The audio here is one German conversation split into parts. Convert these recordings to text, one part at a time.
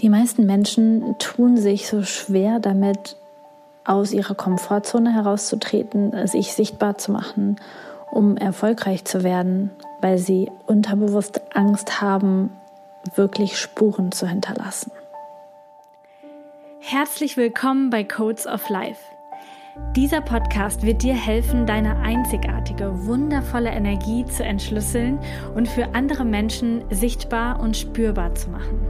Die meisten Menschen tun sich so schwer damit, aus ihrer Komfortzone herauszutreten, sich sichtbar zu machen, um erfolgreich zu werden, weil sie unterbewusst Angst haben, wirklich Spuren zu hinterlassen. Herzlich willkommen bei Codes of Life. Dieser Podcast wird dir helfen, deine einzigartige, wundervolle Energie zu entschlüsseln und für andere Menschen sichtbar und spürbar zu machen.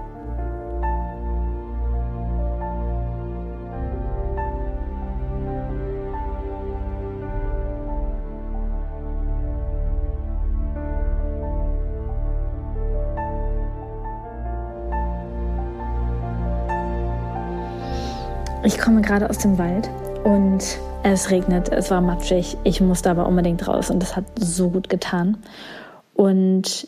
Ich komme gerade aus dem Wald und es regnet, es war matschig. Ich musste aber unbedingt raus und das hat so gut getan. Und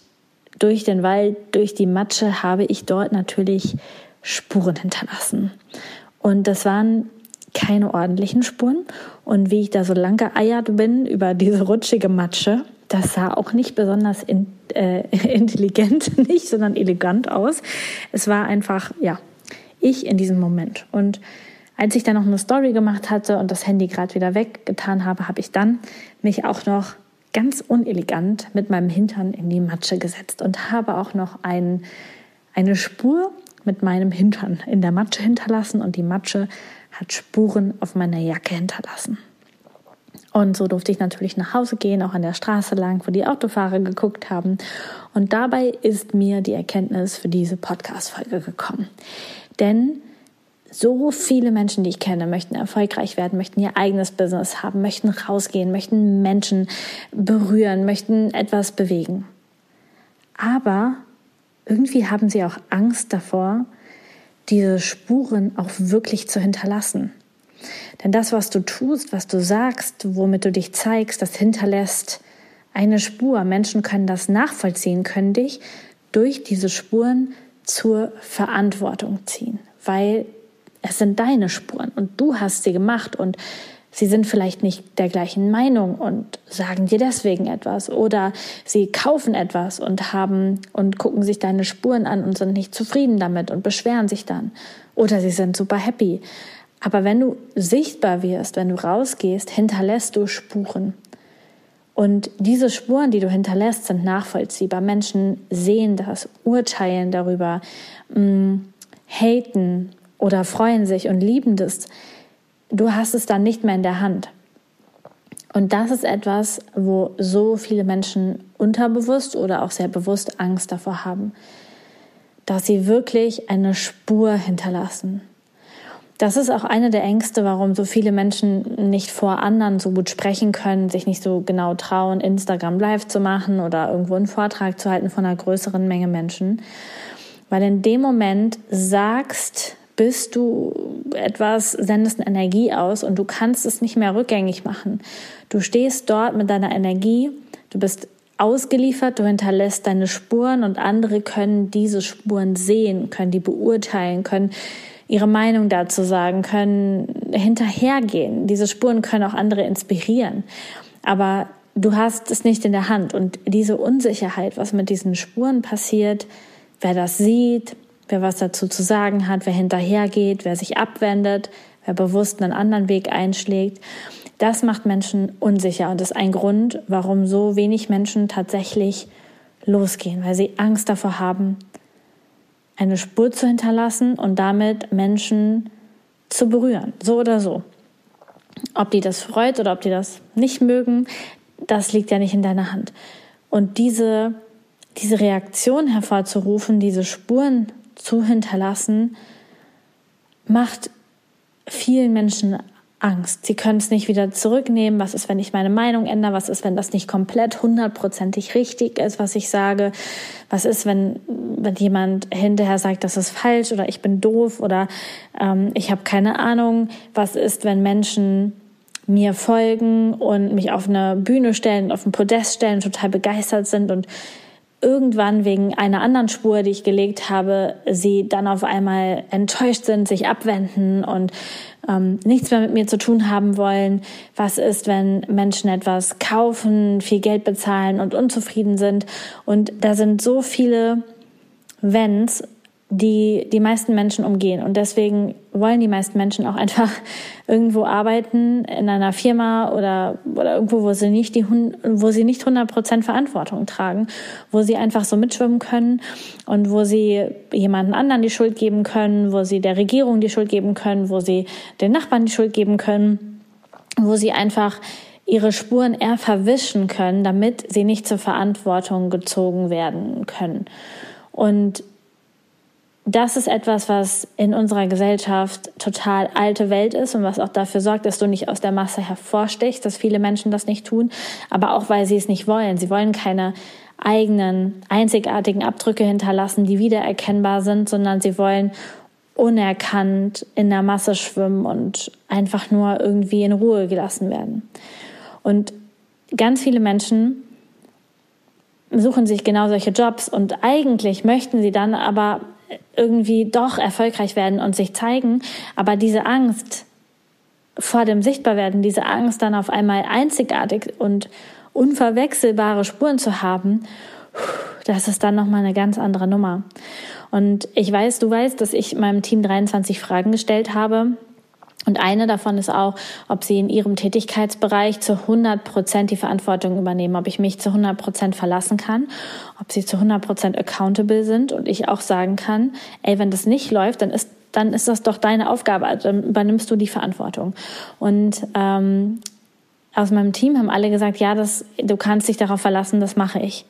durch den Wald, durch die Matsche habe ich dort natürlich Spuren hinterlassen. Und das waren keine ordentlichen Spuren. Und wie ich da so lang geeiert bin über diese rutschige Matsche, das sah auch nicht besonders in, äh, intelligent, nicht, sondern elegant aus. Es war einfach, ja, ich in diesem Moment. Und als ich dann noch eine Story gemacht hatte und das Handy gerade wieder weggetan habe, habe ich dann mich auch noch ganz unelegant mit meinem Hintern in die Matsche gesetzt und habe auch noch ein, eine Spur mit meinem Hintern in der Matsche hinterlassen und die Matsche hat Spuren auf meiner Jacke hinterlassen. Und so durfte ich natürlich nach Hause gehen, auch an der Straße lang, wo die Autofahrer geguckt haben. Und dabei ist mir die Erkenntnis für diese Podcast-Folge gekommen. Denn so viele Menschen, die ich kenne, möchten erfolgreich werden, möchten ihr eigenes Business haben, möchten rausgehen, möchten Menschen berühren, möchten etwas bewegen. Aber irgendwie haben sie auch Angst davor, diese Spuren auch wirklich zu hinterlassen. Denn das, was du tust, was du sagst, womit du dich zeigst, das hinterlässt eine Spur. Menschen können das nachvollziehen, können dich durch diese Spuren zur Verantwortung ziehen, weil es sind deine Spuren und du hast sie gemacht und sie sind vielleicht nicht der gleichen Meinung und sagen dir deswegen etwas oder sie kaufen etwas und haben und gucken sich deine Spuren an und sind nicht zufrieden damit und beschweren sich dann oder sie sind super happy. Aber wenn du sichtbar wirst, wenn du rausgehst, hinterlässt du Spuren. Und diese Spuren, die du hinterlässt, sind nachvollziehbar. Menschen sehen das, urteilen darüber, mh, mm, haten, oder freuen sich und lieben das. Du hast es dann nicht mehr in der Hand. Und das ist etwas, wo so viele Menschen unterbewusst oder auch sehr bewusst Angst davor haben, dass sie wirklich eine Spur hinterlassen. Das ist auch eine der Ängste, warum so viele Menschen nicht vor anderen so gut sprechen können, sich nicht so genau trauen, Instagram live zu machen oder irgendwo einen Vortrag zu halten von einer größeren Menge Menschen. Weil in dem Moment sagst bist du etwas, sendest eine Energie aus und du kannst es nicht mehr rückgängig machen. Du stehst dort mit deiner Energie, du bist ausgeliefert, du hinterlässt deine Spuren und andere können diese Spuren sehen, können die beurteilen, können ihre Meinung dazu sagen, können hinterhergehen. Diese Spuren können auch andere inspirieren. Aber du hast es nicht in der Hand und diese Unsicherheit, was mit diesen Spuren passiert, wer das sieht, wer was dazu zu sagen hat, wer hinterhergeht, wer sich abwendet, wer bewusst einen anderen Weg einschlägt. Das macht Menschen unsicher und ist ein Grund, warum so wenig Menschen tatsächlich losgehen, weil sie Angst davor haben, eine Spur zu hinterlassen und damit Menschen zu berühren, so oder so. Ob die das freut oder ob die das nicht mögen, das liegt ja nicht in deiner Hand. Und diese, diese Reaktion hervorzurufen, diese Spuren zu hinterlassen, macht vielen Menschen Angst. Sie können es nicht wieder zurücknehmen. Was ist, wenn ich meine Meinung ändere? Was ist, wenn das nicht komplett hundertprozentig richtig ist, was ich sage? Was ist, wenn, wenn jemand hinterher sagt, das ist falsch oder ich bin doof oder ähm, ich habe keine Ahnung? Was ist, wenn Menschen mir folgen und mich auf eine Bühne stellen, auf ein Podest stellen, total begeistert sind und irgendwann wegen einer anderen Spur, die ich gelegt habe, sie dann auf einmal enttäuscht sind, sich abwenden und ähm, nichts mehr mit mir zu tun haben wollen. Was ist, wenn Menschen etwas kaufen, viel Geld bezahlen und unzufrieden sind? Und da sind so viele Wenns die die meisten Menschen umgehen. Und deswegen wollen die meisten Menschen auch einfach irgendwo arbeiten in einer Firma oder, oder irgendwo, wo sie nicht die, wo sie nicht 100 Prozent Verantwortung tragen, wo sie einfach so mitschwimmen können und wo sie jemanden anderen die Schuld geben können, wo sie der Regierung die Schuld geben können, wo sie den Nachbarn die Schuld geben können, wo sie einfach ihre Spuren eher verwischen können, damit sie nicht zur Verantwortung gezogen werden können. Und das ist etwas, was in unserer Gesellschaft total alte Welt ist und was auch dafür sorgt, dass du nicht aus der Masse hervorstichst, dass viele Menschen das nicht tun, aber auch weil sie es nicht wollen. Sie wollen keine eigenen, einzigartigen Abdrücke hinterlassen, die wiedererkennbar sind, sondern sie wollen unerkannt in der Masse schwimmen und einfach nur irgendwie in Ruhe gelassen werden. Und ganz viele Menschen suchen sich genau solche Jobs und eigentlich möchten sie dann aber irgendwie doch erfolgreich werden und sich zeigen. Aber diese Angst vor dem Sichtbarwerden, diese Angst dann auf einmal einzigartig und unverwechselbare Spuren zu haben, das ist dann nochmal eine ganz andere Nummer. Und ich weiß, du weißt, dass ich meinem Team 23 Fragen gestellt habe und eine davon ist auch, ob Sie in Ihrem Tätigkeitsbereich zu 100 Prozent die Verantwortung übernehmen, ob ich mich zu 100 Prozent verlassen kann, ob Sie zu 100 Prozent accountable sind und ich auch sagen kann, ey, wenn das nicht läuft, dann ist dann ist das doch deine Aufgabe, also dann übernimmst du die Verantwortung. Und ähm, aus meinem Team haben alle gesagt, ja, das, du kannst dich darauf verlassen, das mache ich.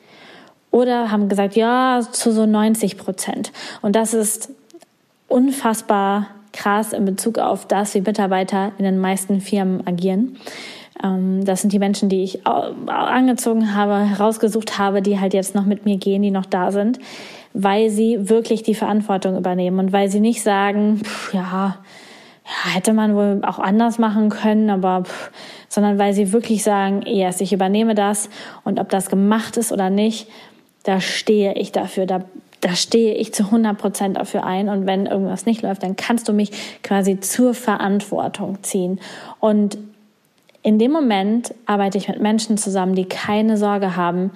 Oder haben gesagt, ja, zu so 90 Prozent. Und das ist unfassbar krass in Bezug auf das, wie Mitarbeiter in den meisten Firmen agieren. Ähm, das sind die Menschen, die ich angezogen habe, herausgesucht habe, die halt jetzt noch mit mir gehen, die noch da sind, weil sie wirklich die Verantwortung übernehmen und weil sie nicht sagen, pff, ja, ja, hätte man wohl auch anders machen können, aber pff, sondern weil sie wirklich sagen, yes, ich übernehme das und ob das gemacht ist oder nicht, da stehe ich dafür, da da stehe ich zu 100 Prozent dafür ein. Und wenn irgendwas nicht läuft, dann kannst du mich quasi zur Verantwortung ziehen. Und in dem Moment arbeite ich mit Menschen zusammen, die keine Sorge haben,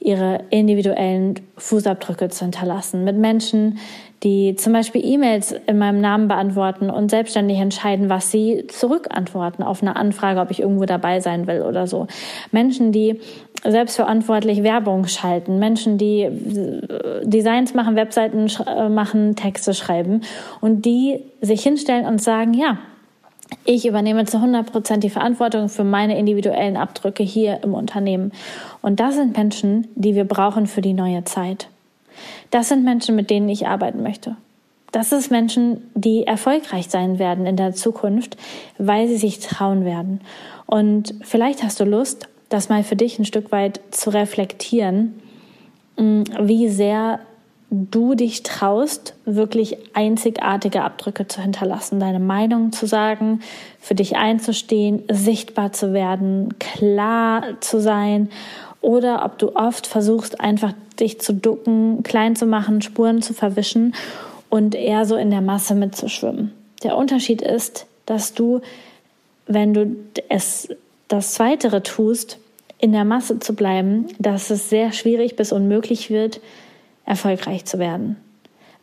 ihre individuellen Fußabdrücke zu hinterlassen. Mit Menschen, die zum Beispiel E-Mails in meinem Namen beantworten und selbstständig entscheiden, was sie zurückantworten auf eine Anfrage, ob ich irgendwo dabei sein will oder so. Menschen, die selbstverantwortlich Werbung schalten, Menschen, die äh, Designs machen, Webseiten äh, machen, Texte schreiben und die sich hinstellen und sagen, ja, ich übernehme zu 100 Prozent die Verantwortung für meine individuellen Abdrücke hier im Unternehmen. Und das sind Menschen, die wir brauchen für die neue Zeit. Das sind Menschen, mit denen ich arbeiten möchte. Das sind Menschen, die erfolgreich sein werden in der Zukunft, weil sie sich trauen werden. Und vielleicht hast du Lust, das mal für dich ein Stück weit zu reflektieren, mm, wie sehr du dich traust, wirklich einzigartige Abdrücke zu hinterlassen, deine Meinung zu sagen, für dich einzustehen, sichtbar zu werden, klar zu sein oder ob du oft versuchst, einfach dich zu ducken, klein zu machen, Spuren zu verwischen und eher so in der Masse mitzuschwimmen. Der Unterschied ist, dass du, wenn du es das Zweitere tust, in der Masse zu bleiben, dass es sehr schwierig bis unmöglich wird, erfolgreich zu werden.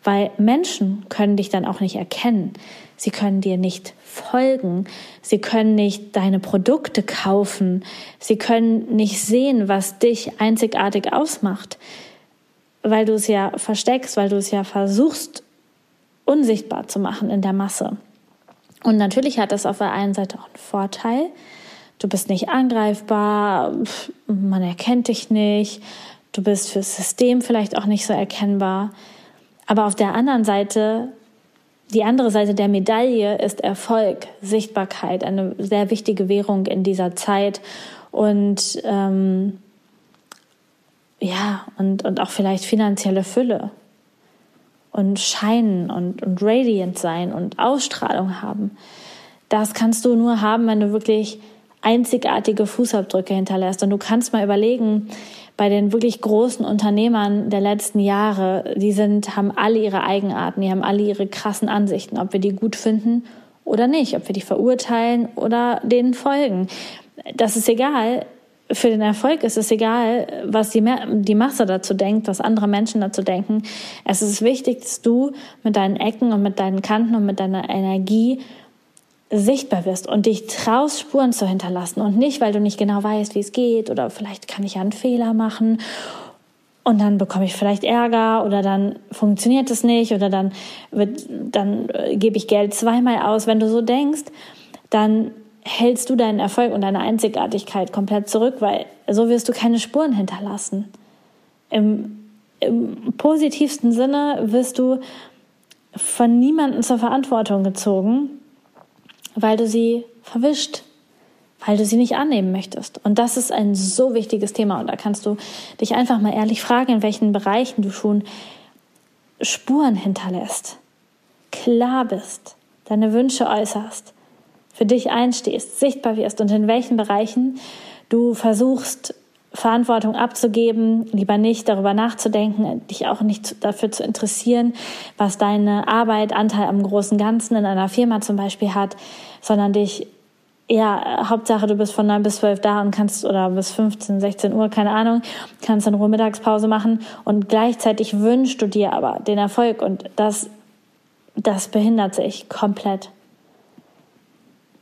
Weil Menschen können dich dann auch nicht erkennen. Sie können dir nicht folgen. Sie können nicht deine Produkte kaufen. Sie können nicht sehen, was dich einzigartig ausmacht, weil du es ja versteckst, weil du es ja versuchst, unsichtbar zu machen in der Masse. Und natürlich hat das auf der einen Seite auch einen Vorteil, du bist nicht angreifbar, man erkennt dich nicht, du bist fürs System vielleicht auch nicht so erkennbar. Aber auf der anderen Seite, die andere Seite der Medaille ist Erfolg, Sichtbarkeit, eine sehr wichtige Währung in dieser Zeit und ähm, ja, und, und auch vielleicht finanzielle Fülle und scheinen und, und radiant sein und Ausstrahlung haben. Das kannst du nur haben, wenn du wirklich einzigartige Fußabdrücke hinterlässt. Und du kannst mal überlegen, bei den wirklich großen Unternehmern der letzten Jahre, die sind, haben alle ihre Eigenarten, die haben alle ihre krassen Ansichten, ob wir die gut finden oder nicht, ob wir die verurteilen oder denen folgen. Das ist egal. Für den Erfolg ist es egal, was die, die Masse dazu denkt, was andere Menschen dazu denken. Es ist wichtig, dass du mit deinen Ecken und mit deinen Kanten und mit deiner Energie sichtbar wirst und dich traust, Spuren zu hinterlassen und nicht, weil du nicht genau weißt, wie es geht oder vielleicht kann ich ja einen Fehler machen und dann bekomme ich vielleicht Ärger oder dann funktioniert es nicht oder dann wird, dann äh, gebe ich Geld zweimal aus. Wenn du so denkst, dann hältst du deinen Erfolg und deine Einzigartigkeit komplett zurück, weil so wirst du keine Spuren hinterlassen. Im, im positivsten Sinne wirst du von niemandem zur Verantwortung gezogen, weil du sie verwischt, weil du sie nicht annehmen möchtest. Und das ist ein so wichtiges Thema. Und da kannst du dich einfach mal ehrlich fragen, in welchen Bereichen du schon Spuren hinterlässt, klar bist, deine Wünsche äußerst, für dich einstehst, sichtbar wirst und in welchen Bereichen du versuchst, Verantwortung abzugeben, lieber nicht darüber nachzudenken, dich auch nicht dafür zu interessieren, was deine Arbeit Anteil am großen Ganzen in einer Firma zum Beispiel hat, sondern dich ja, Hauptsache du bist von 9 bis 12 da und kannst, oder bis 15, 16 Uhr, keine Ahnung, kannst in Ruhe Mittagspause machen und gleichzeitig wünschst du dir aber den Erfolg und das, das behindert sich komplett.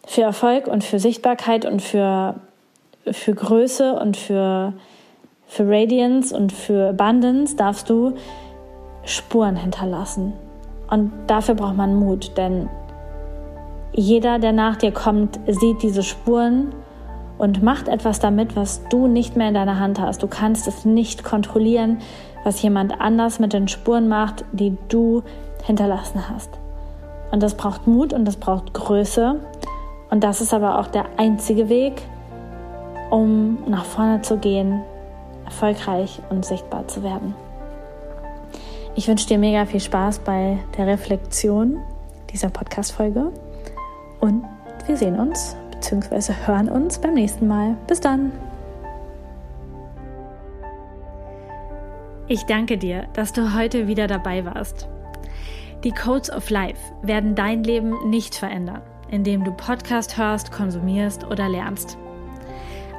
Für Erfolg und für Sichtbarkeit und für für Größe und für, für Radiance und für Abundance darfst du Spuren hinterlassen. Und dafür braucht man Mut, denn jeder, der nach dir kommt, sieht diese Spuren und macht etwas damit, was du nicht mehr in deiner Hand hast. Du kannst es nicht kontrollieren, was jemand anders mit den Spuren macht, die du hinterlassen hast. Und das braucht Mut und das braucht Größe. Und das ist aber auch der einzige Weg, um nach vorne zu gehen, erfolgreich und sichtbar zu werden. Ich wünsche dir mega viel Spaß bei der Reflexion dieser Podcast-Folge und wir sehen uns bzw. hören uns beim nächsten Mal. Bis dann! Ich danke dir, dass du heute wieder dabei warst. Die Codes of Life werden dein Leben nicht verändern, indem du Podcast hörst, konsumierst oder lernst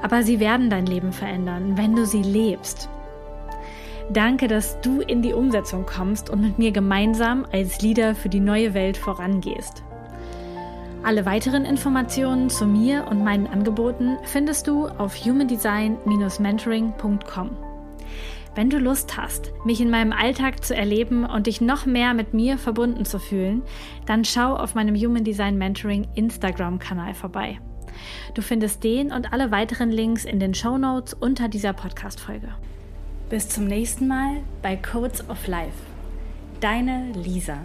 aber sie werden dein Leben verändern, wenn du sie lebst. Danke, dass du in die Umsetzung kommst und mit mir gemeinsam als Leader für die neue Welt vorangehst. Alle weiteren Informationen zu mir und meinen Angeboten findest du auf humandesign-mentoring.com. Wenn du Lust hast, mich in meinem Alltag zu erleben und dich noch mehr mit mir verbunden zu fühlen, dann schau auf meinem Human Design Mentoring Instagram-Kanal vorbei. Du findest den und alle weiteren Links in den Show Notes unter dieser Podcast-Folge. Bis zum nächsten Mal bei Codes of Life. Deine Lisa.